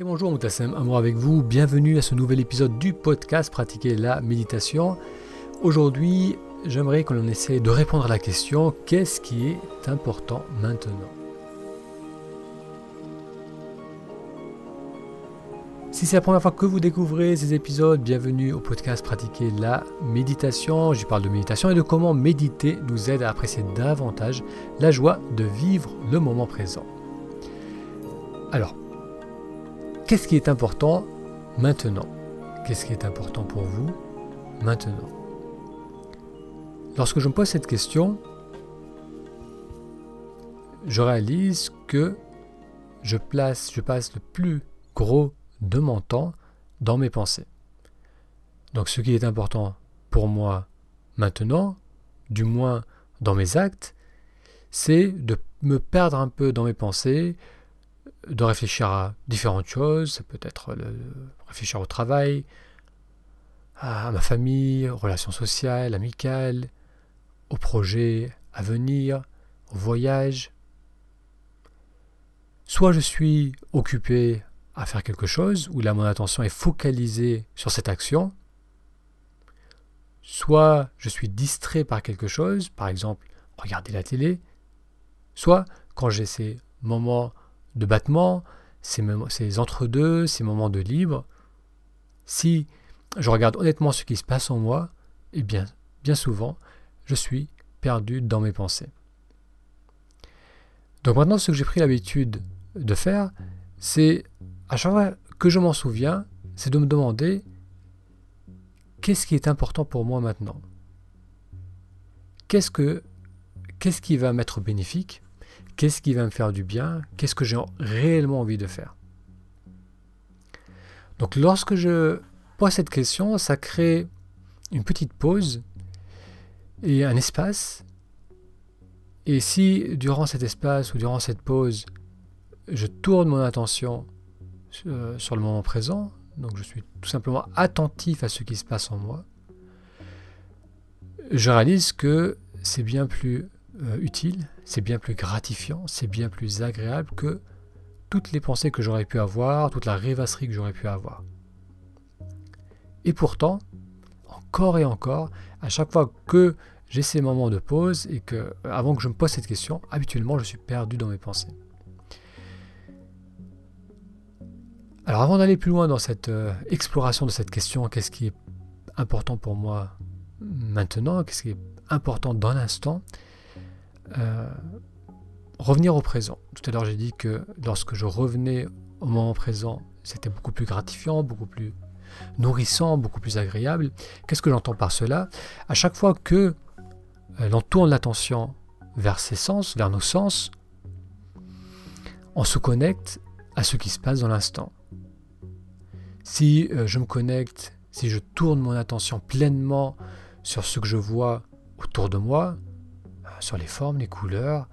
Et bonjour Moutassem, amour avec vous, bienvenue à ce nouvel épisode du podcast Pratiquer la méditation. Aujourd'hui, j'aimerais que l'on essaie de répondre à la question qu'est-ce qui est important maintenant? Si c'est la première fois que vous découvrez ces épisodes, bienvenue au podcast Pratiquer la méditation. J'y parle de méditation et de comment méditer nous aide à apprécier davantage la joie de vivre le moment présent. Alors, Qu'est-ce qui est important maintenant? Qu'est-ce qui est important pour vous maintenant? Lorsque je me pose cette question, je réalise que je place, je passe le plus gros de mon temps dans mes pensées. Donc ce qui est important pour moi maintenant, du moins dans mes actes, c'est de me perdre un peu dans mes pensées, de réfléchir à différentes choses, ça peut être réfléchir au travail, à ma famille, aux relations sociales, amicales, aux projets à venir, au voyage. Soit je suis occupé à faire quelque chose, où là mon attention est focalisée sur cette action, soit je suis distrait par quelque chose, par exemple regarder la télé, soit quand j'ai ces moments de battement, ces, entre-deux, ces moments de libre, si je regarde honnêtement ce qui se passe en moi, eh bien, bien souvent, je suis perdu dans mes pensées. Donc maintenant, ce que j'ai pris l'habitude de faire, c'est à chaque fois que je m'en souviens, c'est de me demander qu'est-ce qui est important pour moi maintenant? Qu'est-ce que qu'est-ce qui va m'être bénéfique? Qu'est-ce qui va me faire du bien? Qu'est-ce que j'ai réellement envie de faire? Donc lorsque je pose cette question, ça crée une petite pause et un espace. Et si durant cet espace ou durant cette pause, je tourne mon attention euh, sur le moment présent, donc je suis tout simplement attentif à ce qui se passe en moi, je réalise que c'est bien plus euh, utile, c'est bien plus gratifiant, c'est bien plus agréable que toutes les pensées que j'aurais pu avoir, toute la rêvasserie que j'aurais pu avoir. Et pourtant, encore et encore, à chaque fois que j'ai ces moments de pause et que, avant que je me pose cette question, habituellement je suis perdu dans mes pensées. Alors avant d'aller plus loin dans cette euh, exploration de cette question, qu'est-ce qui est important pour moi maintenant, qu'est-ce qui est important dans l'instant, euh, revenir au présent. Tout à l'heure, j'ai dit que lorsque je revenais au moment présent, c'était beaucoup plus gratifiant, beaucoup plus nourrissant, beaucoup plus agréable. Qu'est-ce que j'entends par cela? À chaque fois que euh, l'on tourne l'attention vers ses sens, vers nos sens, on se connecte à ce qui se passe dans l'instant. Si euh, je me connecte, si je tourne mon attention pleinement sur ce que je vois autour de moi, sur les formes, les couleurs,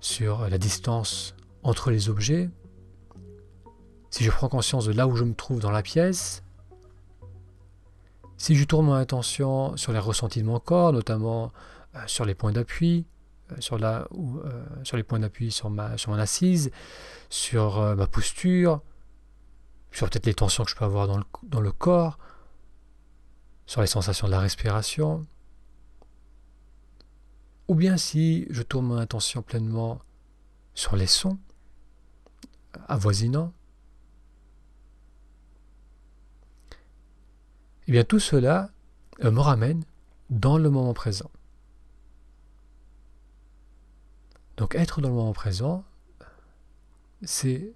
sur la distance entre les objets, si je prends conscience de là où je me trouve dans la pièce, si je tourne mon attention sur les ressentis de mon corps, notamment euh, sur les points d'appui, euh, sur, euh, les points d'appui sur, mon assise, sur ma posture, sur peut-être les tensions que je peux avoir dans le corps, sur les sensations de la respiration, ou bien si je tourne mon attention pleinement sur les sons avoisinants, eh bien tout cela euh, me ramène dans le moment présent. Donc être dans le moment présent, c'est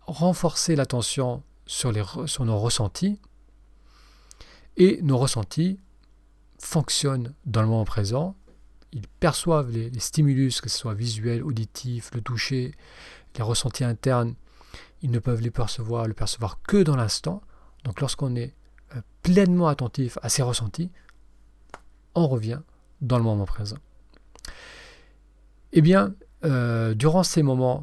renforcer l'attention sur, sur nos ressentis, et nos ressentis fonctionnent dans le moment présent ils perçoivent les, stimulus, que ce soit visuel, auditif, le toucher, les ressentis internes, ils ne peuvent les percevoir, le percevoir que dans l'instant. Donc lorsqu'on est euh, pleinement attentif à ces ressentis, on revient dans le moment présent. Eh bien, euh, durant ces moments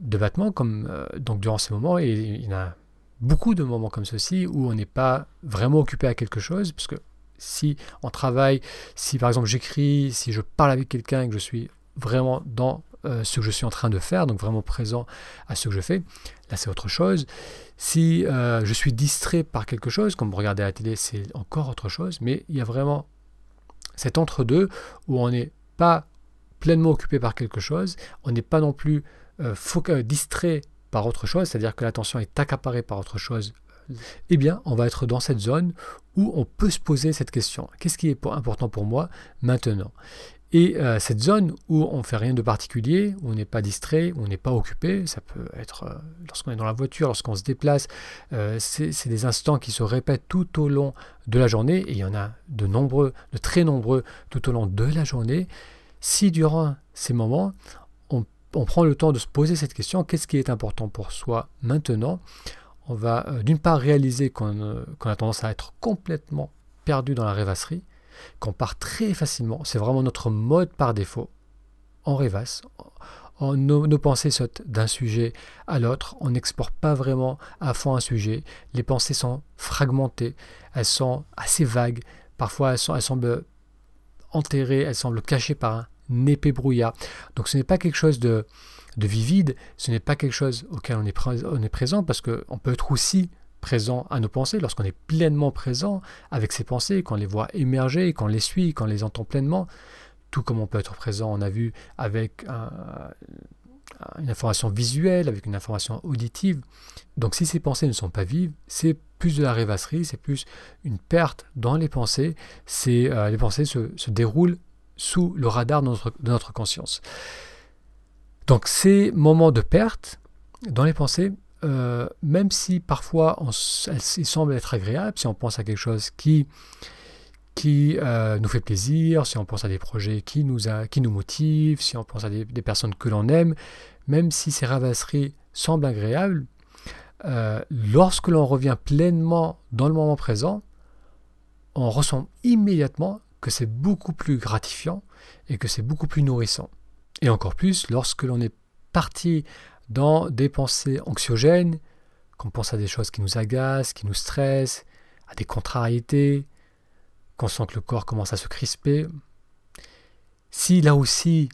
de battement, comme euh, donc durant ces moments, il y en a beaucoup de moments comme ceci où on n'est pas vraiment occupé à quelque chose, puisque si on travaille, si par exemple j'écris, si je parle avec quelqu'un et que je suis vraiment dans euh, ce que je suis en train de faire, donc vraiment présent à ce que je fais, là c'est autre chose. Si euh, je suis distrait par quelque chose, comme regarder la télé, c'est encore autre chose, mais il y a vraiment cet entre-deux où on n'est pas pleinement occupé par quelque chose, on n'est pas non plus distrait par autre chose, c'est-à-dire que l'attention est accaparée par autre chose eh bien, on va être dans cette zone où on peut se poser cette question. Qu'est-ce qui est important pour moi maintenant? Et euh, cette zone où on ne fait rien de particulier, où on n'est pas distrait, où on n'est pas occupé, ça peut être euh, lorsqu'on est dans la voiture, lorsqu'on se déplace, euh, c'est des instants qui se répètent tout au long de la journée, et il y en a de nombreux, de très nombreux tout au long de la journée. Si durant ces moments, on, on prend le temps de se poser cette question, qu'est-ce qui est important pour soi maintenant? On va euh, d'une part réaliser euh, qu'on a tendance à être complètement perdu dans la rêvasserie, qu'on part très facilement, c'est vraiment notre mode par défaut. On rêvasse, nos, pensées sautent d'un sujet à l'autre, on n'exporte pas vraiment à fond un sujet, les pensées sont fragmentées, elles sont assez vagues, parfois elles, elles semblent enterrées, elles semblent cachées par un épais brouillard. Donc ce n'est pas quelque chose de, de vivide, ce n'est pas quelque chose auquel on est, présent parce qu'on peut être aussi présent à nos pensées, lorsqu'on est pleinement présent avec ses pensées, qu'on les voit émerger, qu'on les suit, qu'on les entend pleinement, tout comme on peut être présent, on a vu, avec une information visuelle, avec une information auditive. Donc si ces pensées ne sont pas vives, c'est plus de la rêvasserie, c'est plus une perte dans les pensées, euh, les pensées se, se, déroulent sous le radar de notre conscience. Donc ces moments de perte dans les pensées, euh, même si parfois ils semblent être agréables, si on pense à quelque chose qui, qui euh, nous fait plaisir, si on pense à des projets qui nous, a, nous motivent, si on pense à des, personnes que l'on aime, même si ces ravasseries semblent agréables, euh, lorsque l'on revient pleinement dans le moment présent, on ressent immédiatement que c'est beaucoup plus gratifiant et que c'est beaucoup plus nourrissant. Et encore plus lorsque l'on est parti dans des pensées anxiogènes, qu'on pense à des choses qui nous agacent, qui nous stressent, à des contrariétés, qu'on sent que le corps commence à se crisper. Si là aussi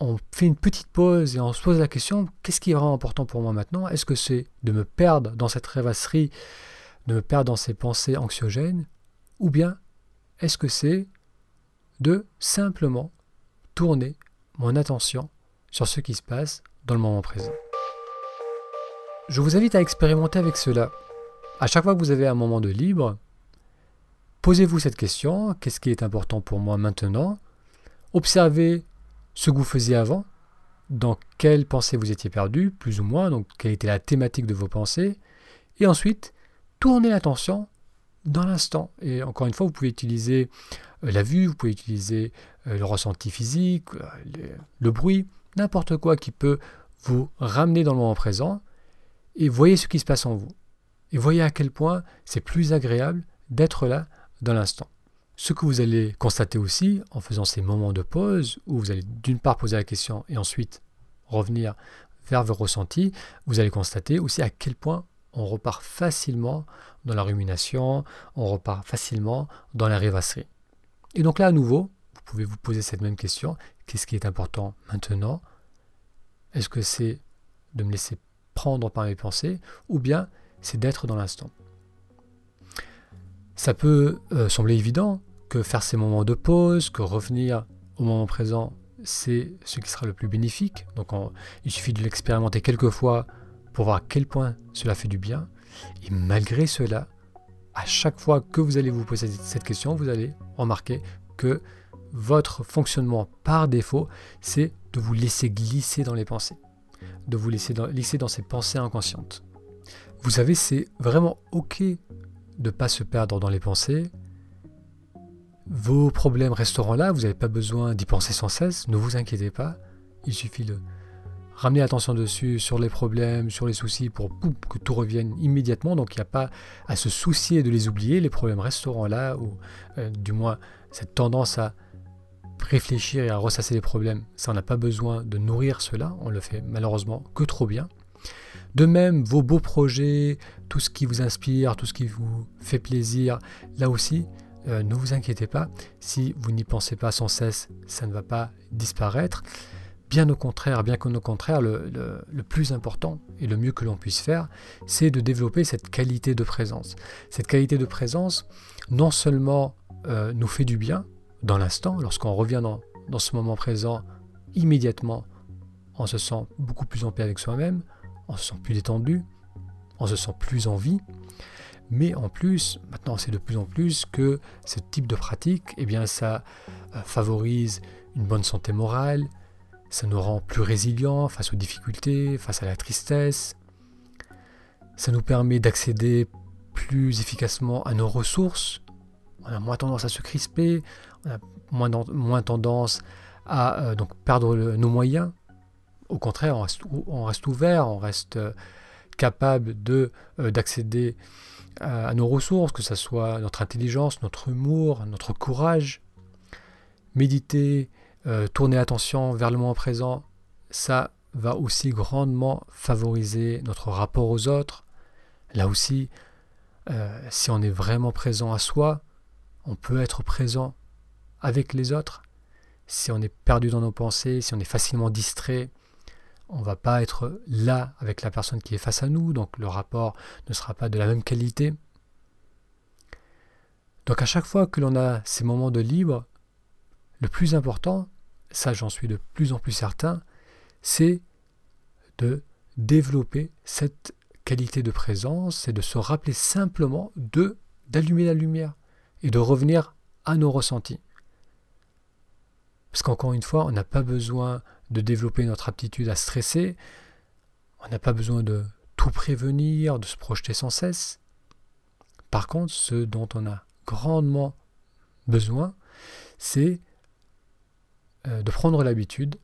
on fait une petite pause et on se pose la question, qu'est-ce qui est vraiment important pour moi maintenant? Est-ce que c'est de me perdre dans cette rêvasserie, de me perdre dans ces pensées anxiogènes? Ou bien est-ce que c'est de simplement tourner mon attention sur ce qui se passe dans le moment présent. Je vous invite à expérimenter avec cela. À chaque fois que vous avez un moment de libre, posez-vous cette question, qu'est-ce qui est important pour moi maintenant? Observez ce que vous faisiez avant, dans quelles pensées vous étiez perdu, plus ou moins, donc quelle était la thématique de vos pensées, et ensuite tournez l'attention dans l'instant. Et encore une fois, vous pouvez utiliser euh, la vue, vous pouvez utiliser le ressenti physique, euh, le bruit, n'importe quoi qui peut vous ramener dans le moment présent. Et voyez ce qui se passe en vous. Et voyez à quel point c'est plus agréable d'être là dans l'instant. Ce que vous allez constater aussi en faisant ces moments de pause, où vous allez d'une part poser la question et ensuite revenir vers vos ressentis, vous allez constater aussi à quel point on repart facilement dans la rumination, on repart facilement dans la rêvasserie. Et donc là, à nouveau, vous pouvez vous poser cette même question. Qu'est-ce qui est important maintenant? Est-ce que c'est de me laisser prendre par mes pensées ou bien c'est d'être dans l'instant? Ça peut euh, sembler évident que faire ces moments de pause, que revenir au moment présent, c'est ce qui sera le plus bénéfique. Donc il suffit de l'expérimenter quelques fois pour voir à quel point cela fait du bien. Et malgré cela, à chaque fois que vous allez vous poser cette question, vous allez remarquer que votre fonctionnement par défaut, c'est de vous laisser glisser dans les pensées, de vous laisser glisser dans ces pensées inconscientes. Vous savez, c'est vraiment OK de ne pas se perdre dans les pensées. Vos problèmes resteront là, vous n'avez pas besoin d'y penser sans cesse, ne vous inquiétez pas. Il suffit de ramener l'attention dessus, sur les problèmes, sur les soucis, pour que tout revienne immédiatement. Donc il n'y a pas à se soucier de les oublier, les problèmes resteront là, ou euh, du moins cette tendance à réfléchir et à ressasser les problèmes, ça n'a pas besoin de nourrir cela, on le fait malheureusement que trop bien. De même, vos beaux projets, tout ce qui vous inspire, tout ce qui vous fait plaisir, là aussi, euh, ne vous inquiétez pas, si vous n'y pensez pas sans cesse, ça ne va pas disparaître. Bien au contraire, bien qu'au contraire, le, plus important et le mieux que l'on puisse faire, c'est de développer cette qualité de présence. Cette qualité de présence, non seulement euh, nous fait du bien dans l'instant, lorsqu'on revient dans, ce moment présent, immédiatement, on se sent beaucoup plus en paix avec soi-même, on se sent plus détendu, on se sent plus en vie, mais en plus, maintenant c'est de plus en plus que ce type de pratique, eh bien ça euh, favorise une bonne santé morale, ça nous rend plus résilients face aux difficultés, face à la tristesse. Ça nous permet d'accéder plus efficacement à nos ressources. On a moins tendance à se crisper, on a moins, moins tendance à euh, donc perdre nos moyens. Au contraire, on reste, ouvert, on reste euh, capable de euh, d'accéder à, nos ressources, que ce soit notre intelligence, notre humour, notre courage. Méditer, euh, tourner attention vers le moment présent, ça va aussi grandement favoriser notre rapport aux autres. Là aussi, euh, si on est vraiment présent à soi, on peut être présent avec les autres. Si on est perdu dans nos pensées, si on est facilement distrait, on ne va pas être là avec la personne qui est face à nous, donc le rapport ne sera pas de la même qualité. Donc à chaque fois que l'on a ces moments de libre, le plus important, ça j'en suis de plus en plus certain, c'est de développer cette qualité de présence et de se rappeler simplement d'allumer la lumière et de revenir à nos ressentis. Parce qu'encore une fois, on n'a pas besoin de développer notre aptitude à stresser, on n'a pas besoin de tout prévenir, de se projeter sans cesse. Par contre, ce dont on a grandement besoin, c'est euh, de prendre l'habitude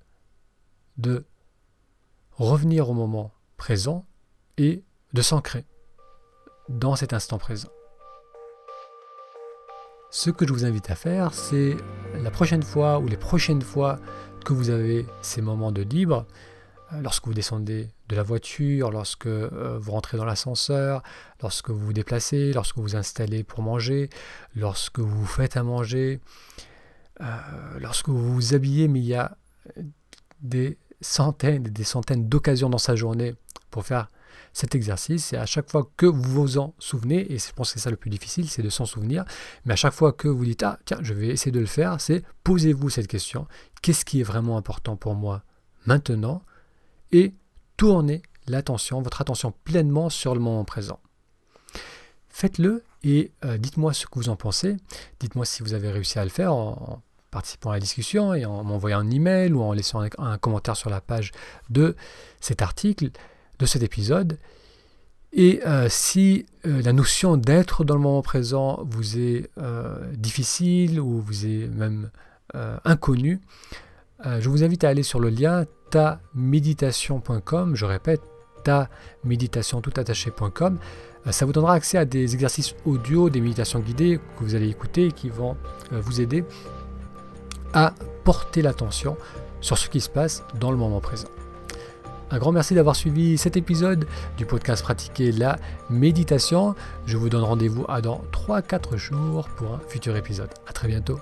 de revenir au moment présent et de s'ancrer dans cet instant présent. Ce que je vous invite à faire, c'est la prochaine fois ou les prochaines fois que vous avez ces moments de libre, euh, lorsque vous descendez de la voiture, lorsque euh, vous rentrez dans l'ascenseur, lorsque vous vous déplacez, lorsque vous vous installez pour manger, lorsque vous faites à manger, euh, lorsque vous vous habillez, mais il y a des centaines et des centaines d'occasions dans sa journée pour faire cet exercice. Et à chaque fois que vous vous en souvenez, et je pense que c'est ça le plus difficile, c'est de s'en souvenir, mais à chaque fois que vous dites, ah tiens, je vais essayer de le faire, c'est posez-vous cette question, qu'est-ce qui est vraiment important pour moi maintenant Et tournez l'attention, votre attention pleinement sur le moment présent. Faites-le et euh, dites-moi ce que vous en pensez. Dites-moi si vous avez réussi à le faire en, participant à la discussion et en m'envoyant un email ou en laissant un, commentaire sur la page de cet article, de cet épisode. Et euh, si euh, la notion d'être dans le moment présent vous est difficile ou vous est même inconnue, je vous invite à aller sur le lien taméditation.com, je répète, taméditation.toutattaché.com. Euh, ça vous donnera accès à des exercices audio, des méditations guidées que vous allez écouter qui vont euh, vous aider à porter l'attention sur ce qui se passe dans le moment présent. Un grand merci d'avoir suivi cet épisode du podcast Pratiquer la méditation. Je vous donne rendez-vous à dans 3-4 jours pour un futur épisode. A très bientôt.